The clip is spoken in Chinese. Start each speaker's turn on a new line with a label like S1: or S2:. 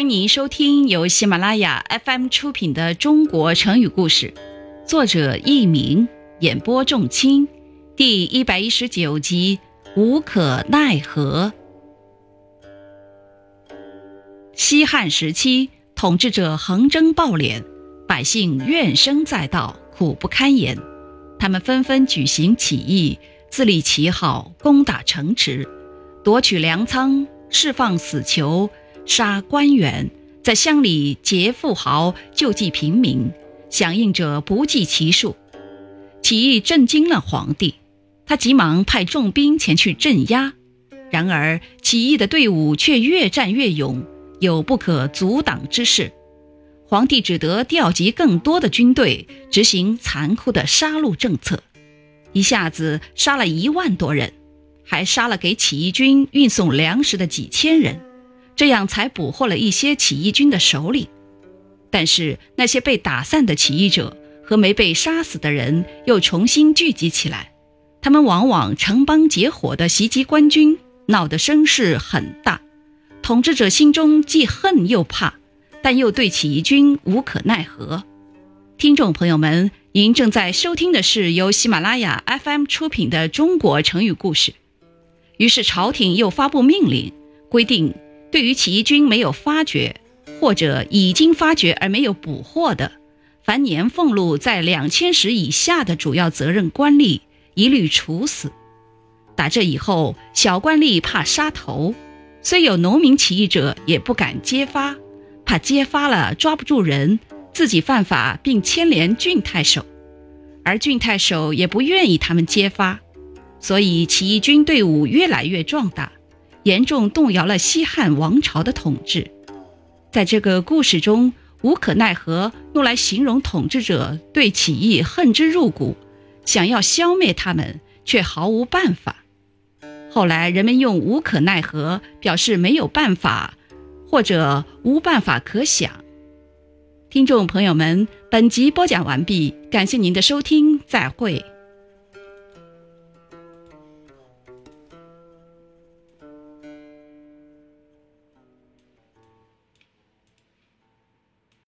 S1: 欢迎您收听由喜马拉雅 FM 出品的《中国成语故事》，作者佚名，演播仲卿，第一百一十九集《无可奈何》。西汉时期，统治者横征暴敛，百姓怨声载道，苦不堪言。他们纷纷举行起义，自立旗号，攻打城池，夺取粮仓，释放死囚，杀官员，在乡里劫富豪，救济平民，响应者不计其数。起义震惊了皇帝，他急忙派重兵前去镇压。然而，起义的队伍却越战越勇。有不可阻挡之势，皇帝只得调集更多的军队，执行残酷的杀戮政策，一下子杀了一万多人，还杀了给起义军运送粮食的几千人，这样才捕获了一些起义军的首领。但是那些被打散的起义者和没被杀死的人又重新聚集起来，他们往往成帮结伙地袭击官军，闹得声势很大。统治者心中既恨又怕，但又对起义军无可奈何。听众朋友们，您正在收听的是由喜马拉雅 FM 出品的《中国成语故事》。于是，朝廷又发布命令，规定对于起义军没有发觉或者已经发觉而没有捕获的，凡年俸禄在两千石以下的主要责任官吏，一律处死。打这以后，小官吏怕杀头。虽有农民起义者，也不敢揭发，怕揭发了抓不住人，自己犯法，并牵连郡太守，而郡太守也不愿意他们揭发，所以起义军队伍越来越壮大，严重动摇了西汉王朝的统治。在这个故事中，“无可奈何”用来形容统治者对起义恨之入骨，想要消灭他们，却毫无办法。后来，人们用“无可奈何”表示没有办法，或者无办法可想。听众朋友们，本集播讲完毕，感谢您的收听，再会。